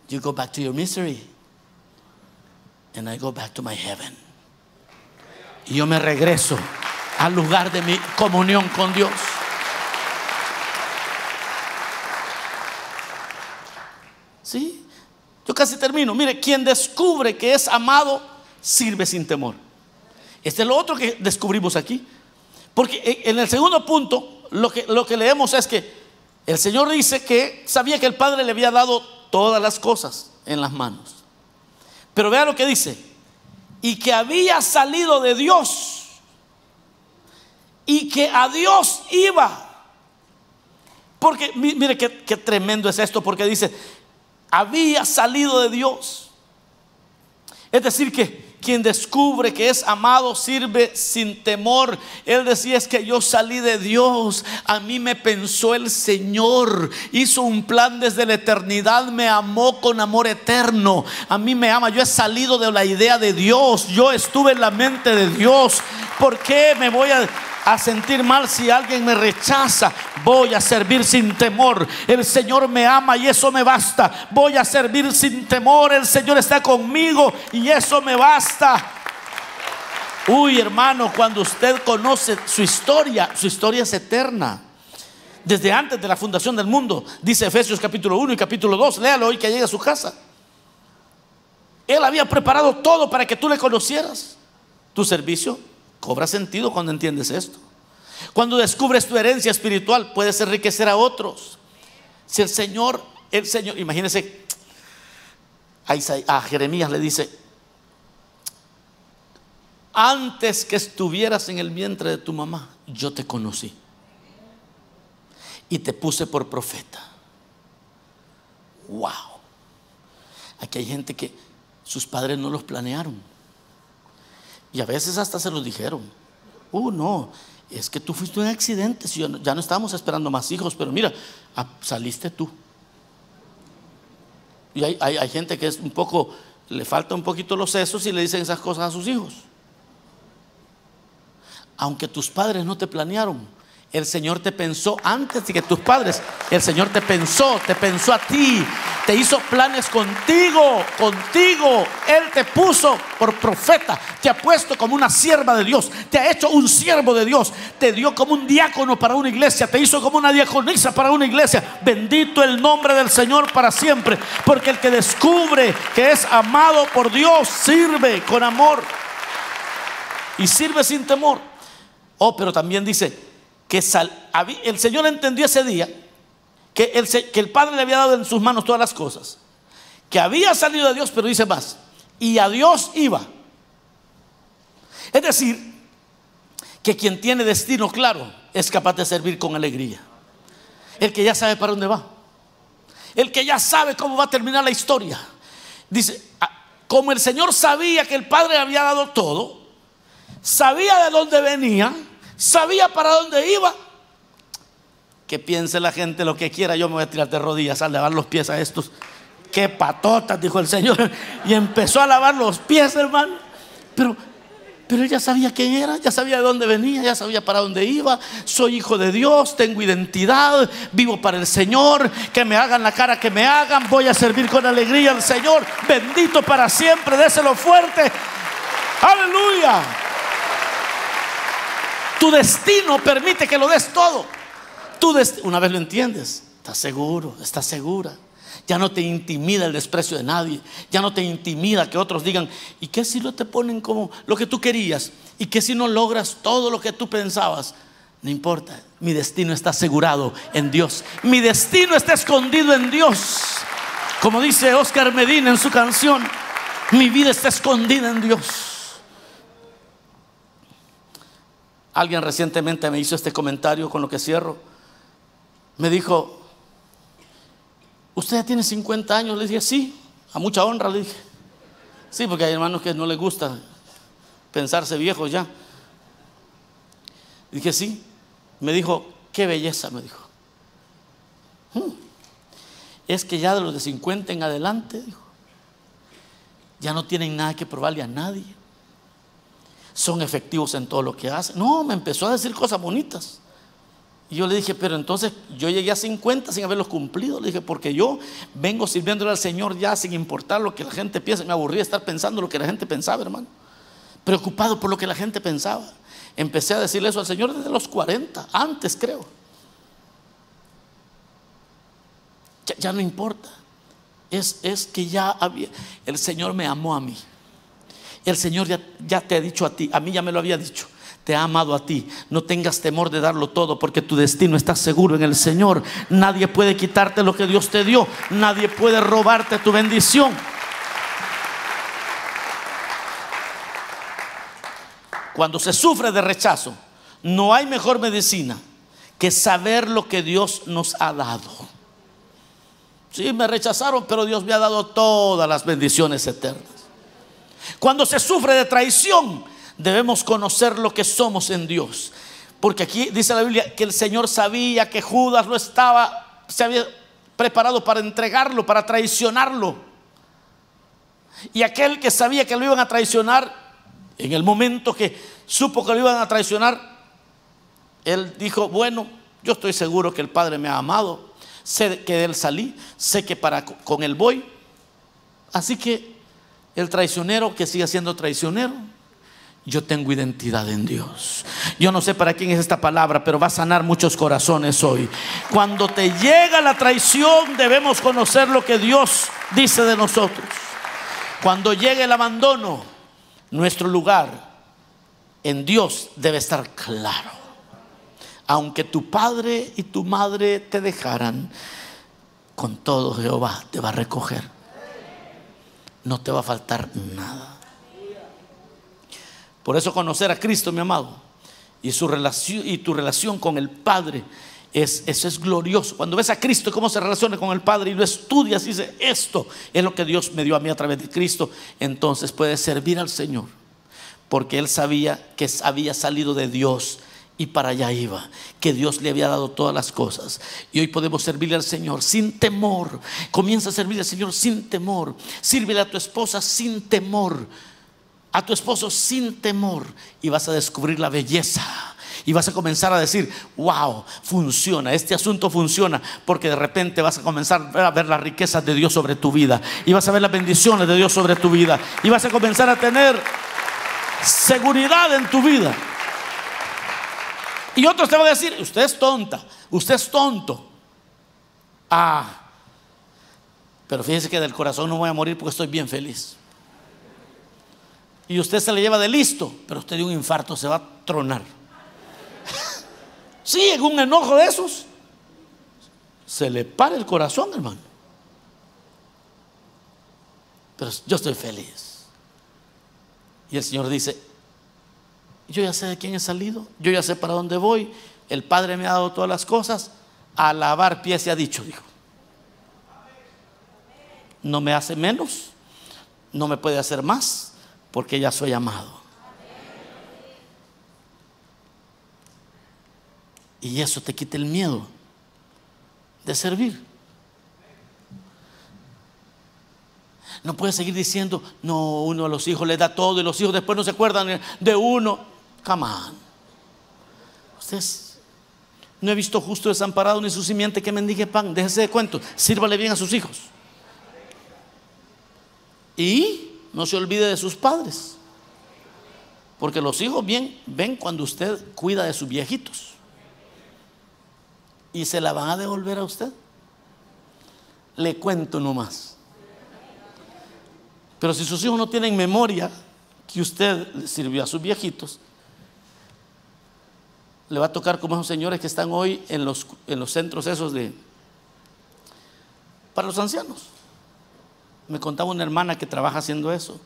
You go back to your misery. And I go back to my heaven. Y yo me regreso al lugar de mi comunión con Dios. ¿Sí? Yo casi termino. Mire, quien descubre que es amado, sirve sin temor. Este es lo otro que descubrimos aquí. Porque en el segundo punto, lo que, leemos es que el Señor dice que sabía que el Padre le había dado todas las cosas en las manos. Pero vea lo que dice. Y que había salido de Dios. Y que a Dios iba. Porque mire qué, qué tremendo es esto. Porque dice, había salido de Dios. Es decir, que quien descubre que es amado sirve sin temor. Él decía es que yo salí de Dios, a mí me pensó el Señor, hizo un plan desde la eternidad, me amó con amor eterno, a mí me ama, yo he salido de la idea de Dios, yo estuve en la mente de Dios. ¿Por qué me voy a a sentir mal si alguien me rechaza. Voy a servir sin temor. El Señor me ama y eso me basta. Voy a servir sin temor. El Señor está conmigo y eso me basta. Uy, hermano, cuando usted conoce su historia, su historia es eterna. Desde antes de la fundación del mundo, dice Efesios capítulo 1 y capítulo 2, léalo hoy que llegue a su casa. Él había preparado todo para que tú le conocieras. Tu servicio Cobra sentido cuando entiendes esto. Cuando descubres tu herencia espiritual, puedes enriquecer a otros. Si el Señor, el Señor, imagínese, a, Jeremías le dice, antes que estuvieras en el vientre de tu mamá, yo te conocí. Y te puse por profeta. Wow. Aquí hay gente que sus padres no los planearon. Y a veces hasta se los dijeron. Uh, no, es que tú fuiste un accidente. ya no estábamos esperando más hijos, pero mira, ah, saliste tú. Y hay, gente que es un poco, le falta un poquito los sesos y le dicen esas cosas a sus hijos. Aunque tus padres no te planearon, el Señor te pensó antes de que tus padres. El Señor te pensó, te pensó a ti, te hizo planes contigo, contigo. Él te puso por profeta, te ha puesto como una sierva de Dios, te ha hecho un siervo de Dios, te dio como un diácono para una iglesia, te hizo como una diaconisa para una iglesia. Bendito el nombre del Señor para siempre, porque el que descubre que es amado por Dios sirve con amor y sirve sin temor. Oh, pero también dice, que el Señor entendió ese día que el, Padre le había dado en sus manos todas las cosas, que había salido de Dios, pero dice más, y a Dios iba. Es decir, que quien tiene destino claro es capaz de servir con alegría. El que ya sabe para dónde va. El que ya sabe cómo va a terminar la historia. Dice, ah, como el Señor sabía que el Padre había dado todo, sabía de dónde venía, sabía para dónde iba. Que piense la gente lo que quiera, yo me voy a tirar de rodillas a lavar los pies a estos. Qué patotas, dijo el Señor. <laughs> Y empezó a lavar los pies, hermano. Pero, pero ella sabía quién era, ya sabía de dónde venía, ya sabía para dónde iba. Soy hijo de Dios, tengo identidad, vivo para el Señor. Que me hagan la cara que me hagan, voy a servir con alegría al Señor. Bendito para siempre, déselo fuerte. Aleluya. Tu destino permite que lo des todo. Tu una vez lo entiendes, estás seguro, estás segura. Ya no te intimida el desprecio de nadie. Ya no te intimida que otros digan, ¿y qué si no te ponen como lo que tú querías? ¿Y qué si no logras todo lo que tú pensabas? No importa, mi destino está asegurado en Dios. Mi destino está escondido en Dios. Como dice Oscar Medina en su canción, mi vida está escondida en Dios. Alguien recientemente me hizo este comentario con lo que cierro. Me dijo, ¿usted ya tiene 50 años? Le dije, sí, a mucha honra, le dije. Sí, porque hay hermanos que no les gusta pensarse viejos ya. dije, sí. Me dijo, qué belleza, me dijo. Hmm. Es que ya de los de 50 en adelante, dijo, ya no tienen nada que probarle a nadie son efectivos en todo lo que hacen. No, me empezó a decir cosas bonitas. Y yo le dije, pero entonces yo llegué a 50 sin haberlos cumplido. Le dije, porque yo vengo sirviéndole al Señor ya sin importar lo que la gente piense. Me aburría estar pensando lo que la gente pensaba, hermano. Preocupado por lo que la gente pensaba. Empecé a decirle eso al Señor desde los 40, antes creo. Ya, no importa. Es, es que ya había, el Señor me amó a mí. El Señor ya, te ha dicho a ti, a mí ya me lo había dicho. Te ha amado a ti. No tengas temor de darlo todo porque tu destino está seguro en el Señor. Nadie puede quitarte lo que Dios te dio. Nadie puede robarte tu bendición. Cuando se sufre de rechazo, no hay mejor medicina que saber lo que Dios nos ha dado. Sí, me rechazaron, pero Dios me ha dado todas las bendiciones eternas. Cuando se sufre de traición, debemos conocer lo que somos en Dios. Porque aquí dice la Biblia que el Señor sabía que Judas lo estaba, se había preparado para entregarlo, para traicionarlo. Y aquel que sabía que lo iban a traicionar, en el momento que supo que lo iban a traicionar, él dijo, bueno, yo estoy seguro que el Padre me ha amado, sé que de él salí, sé que para con él voy. Así que el traicionero que sigue siendo traicionero, yo tengo identidad en Dios. Yo no sé para quién es esta palabra, pero va a sanar muchos corazones hoy. Cuando te llega la traición, debemos conocer lo que Dios dice de nosotros. Cuando llegue el abandono, nuestro lugar en Dios debe estar claro aunque tu padre y tu madre te dejaran, con todo Jehová te va a recoger. No te va a faltar nada. Por eso conocer a Cristo, mi amado, y su relación y tu relación con el Padre es, eso es glorioso. Cuando ves a Cristo cómo se relaciona con el Padre y lo estudias y dices, esto es lo que Dios me dio a mí a través de Cristo, entonces puedes servir al Señor, porque Él sabía que había salido de Dios y para allá iba, que Dios le había dado todas las cosas. Y hoy podemos servirle al Señor sin temor. Comienza a servirle al Señor sin temor. Sírvele a tu esposa sin temor. A tu esposo sin temor. Y vas a descubrir la belleza. Y vas a comenzar a decir, wow, funciona, este asunto funciona, porque de repente vas a comenzar a ver las riquezas de Dios sobre tu vida. Y vas a ver las bendiciones de Dios sobre tu vida. Y vas a comenzar a tener seguridad en tu vida. Y otros te van a decir, usted es tonta, usted es tonto. Ah, pero fíjese que del corazón no voy a morir porque estoy bien feliz. Y usted se le lleva de listo, pero usted de un infarto se va a tronar. Sí, en un enojo de esos, se le para el corazón, hermano. Pero yo estoy feliz. Y el Señor dice, yo ya sé de quién he salido, yo ya sé para dónde voy, el Padre me ha dado todas las cosas, a lavar pies se ha dicho, dijo. No me hace menos, no me puede hacer más, porque ya soy amado. Y eso te quita el miedo de servir. No puedes seguir diciendo, no, uno a los hijos le da todo y los hijos después no se acuerdan de uno. Come on. Ustedes no he visto justo desamparado ni su simiente que mendigue pan. Déjese de cuento. Sírvale bien a sus hijos. Y no se olvide de sus padres. Porque los hijos bien ven cuando usted cuida de sus viejitos. Y se la van a devolver a usted. Le cuento nomás. Pero si sus hijos no tienen memoria que usted sirvió a sus viejitos, le va a tocar como esos señores que están hoy en los, en los centros esos de... para los ancianos. Me contaba una hermana que trabaja haciendo eso,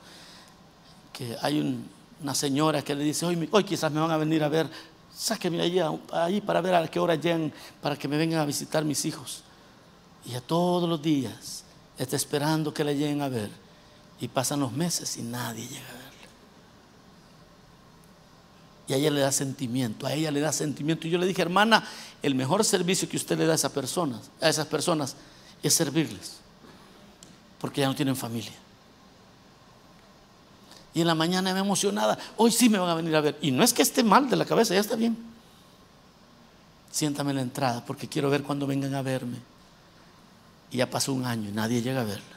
que hay una señora que le dice, hoy, quizás me van a venir a ver, sáqueme allí, para ver a qué hora llegan, para que me vengan a visitar mis hijos. Y a todos los días está esperando que le lleguen a ver. Y pasan los meses y nadie llega a ver. Y a ella le da sentimiento, a ella le da sentimiento. Y yo le dije, hermana, el mejor servicio que usted le da a esas personas, a esas personas, es servirles. Porque ya no tienen familia. Y en la mañana me emocionada, hoy sí me van a venir a ver. Y no es que esté mal de la cabeza, ya está bien. Siéntame en la entrada porque quiero ver cuando vengan a verme. Y ya pasó un año y nadie llega a verla.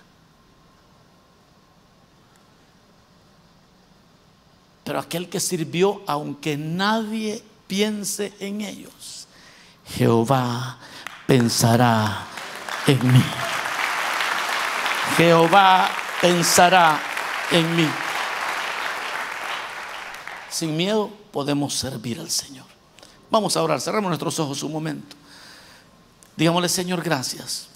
Pero aquel que sirvió, aunque nadie piense en ellos, Jehová pensará en mí. Jehová pensará en mí. Sin miedo, podemos servir al Señor. Vamos a orar, cerramos nuestros ojos un momento. Digámosle, Señor, gracias.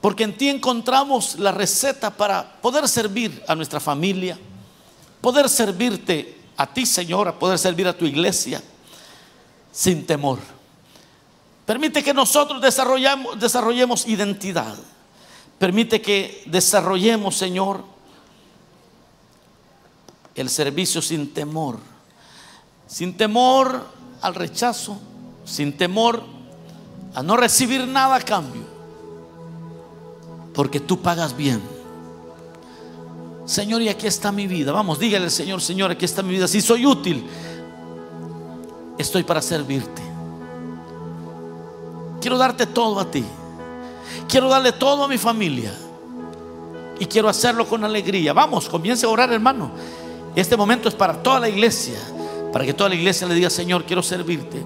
Porque en ti encontramos la receta para poder servir a nuestra familia, poder servirte a ti, Señor, poder servir a tu iglesia sin temor. Permite que nosotros desarrollemos identidad. Permite que desarrollemos, Señor, el servicio sin temor. Sin temor al rechazo, sin temor a no recibir nada a cambio. Porque tú pagas bien. Señor, y aquí está mi vida. Vamos, dígale al Señor, Señor, aquí está mi vida. Si soy útil, estoy para servirte. Quiero darte todo a ti. Quiero darle todo a mi familia. Y quiero hacerlo con alegría. Vamos, comience a orar, hermano. Este momento es para toda la iglesia. Para que toda la iglesia le diga, Señor, quiero servirte.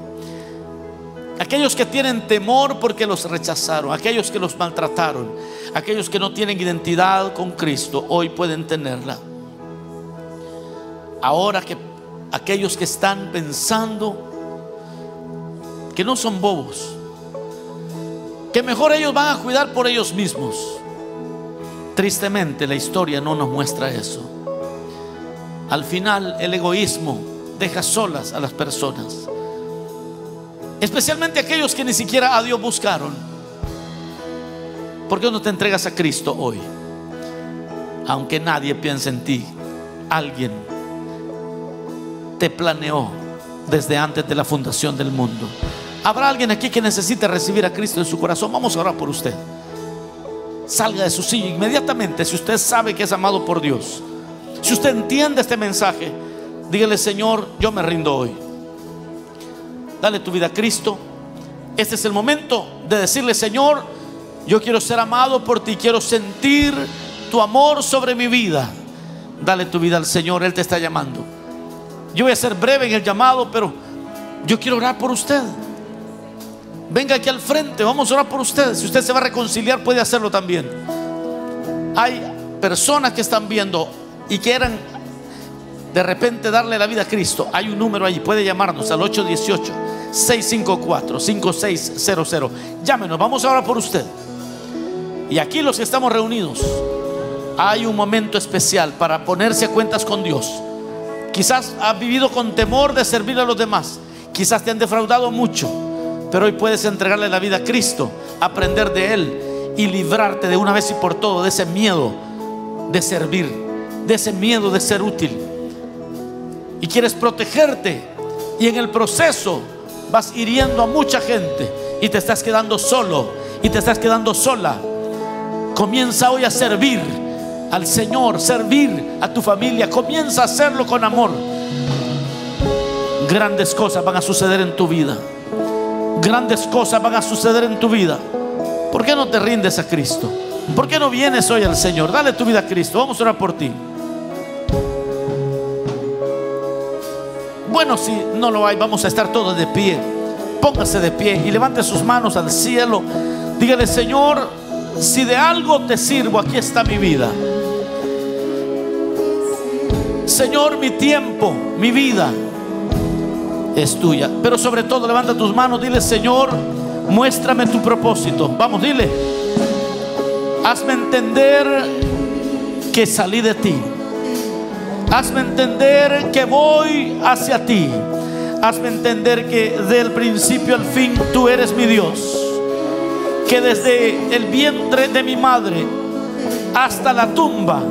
Aquellos que tienen temor porque los rechazaron, aquellos que los maltrataron, aquellos que no tienen identidad con Cristo, hoy pueden tenerla. Ahora que aquellos que están pensando que no son bobos, que mejor ellos van a cuidar por ellos mismos. Tristemente la historia no nos muestra eso. Al final el egoísmo deja solas a las personas. Especialmente aquellos que ni siquiera a Dios buscaron. ¿Por qué no te entregas a Cristo hoy? Aunque nadie piense en ti, alguien te planeó desde antes de la fundación del mundo. Habrá alguien aquí que necesite recibir a Cristo en su corazón. Vamos a orar por usted. Salga de su silla inmediatamente si usted sabe que es amado por Dios. Si usted entiende este mensaje, dígale, Señor, yo me rindo hoy. Dale tu vida a Cristo. Este es el momento de decirle, Señor, yo quiero ser amado por ti, quiero sentir tu amor sobre mi vida. Dale tu vida al Señor, Él te está llamando. Yo voy a ser breve en el llamado, pero yo quiero orar por usted. Venga aquí al frente, vamos a orar por usted. Si usted se va a reconciliar, puede hacerlo también. Hay personas que están viendo y quieran de repente darle la vida a Cristo. Hay un número allí, puede llamarnos al 818-654-5600. Llámenos, vamos a orar por usted. Y aquí los que estamos reunidos, hay un momento especial para ponerse a cuentas con Dios. Quizás has vivido con temor de servir a los demás. Quizás te han defraudado mucho. Pero hoy puedes entregarle la vida a Cristo, aprender de Él y librarte de una vez y por todo de ese miedo de servir, de ese miedo de ser útil. Y quieres protegerte y en el proceso vas hiriendo a mucha gente y te estás quedando solo y te estás quedando sola. Comienza hoy a servir al Señor, servir a tu familia. Comienza a hacerlo con amor. Grandes cosas van a suceder en tu vida grandes cosas van a suceder en tu vida. ¿Por qué no te rindes a Cristo? ¿Por qué no vienes hoy al Señor? Dale tu vida a Cristo. Vamos a orar por ti. Bueno, si no lo hay, vamos a estar todos de pie. Póngase de pie y levante sus manos al cielo. Dígale, Señor, si de algo te sirvo, aquí está mi vida. Señor, mi tiempo, mi vida es tuya. Pero sobre todo levanta tus manos, dile, Señor, muéstrame tu propósito. Vamos, dile, hazme entender que salí de ti. Hazme entender que voy hacia ti. Hazme entender que del principio al fin tú eres mi Dios. Que desde el vientre de mi madre hasta la tumba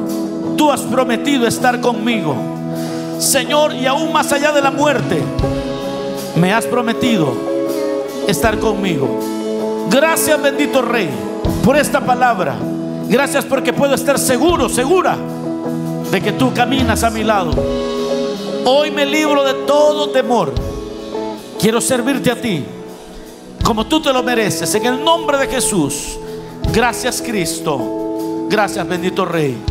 tú has prometido estar conmigo. Señor, y aún más allá de la muerte, me has prometido estar conmigo. Gracias bendito Rey por esta palabra. Gracias porque puedo estar seguro, segura de que tú caminas a mi lado. Hoy me libro de todo temor. Quiero servirte a ti como tú te lo mereces. En el nombre de Jesús. Gracias Cristo. Gracias bendito Rey.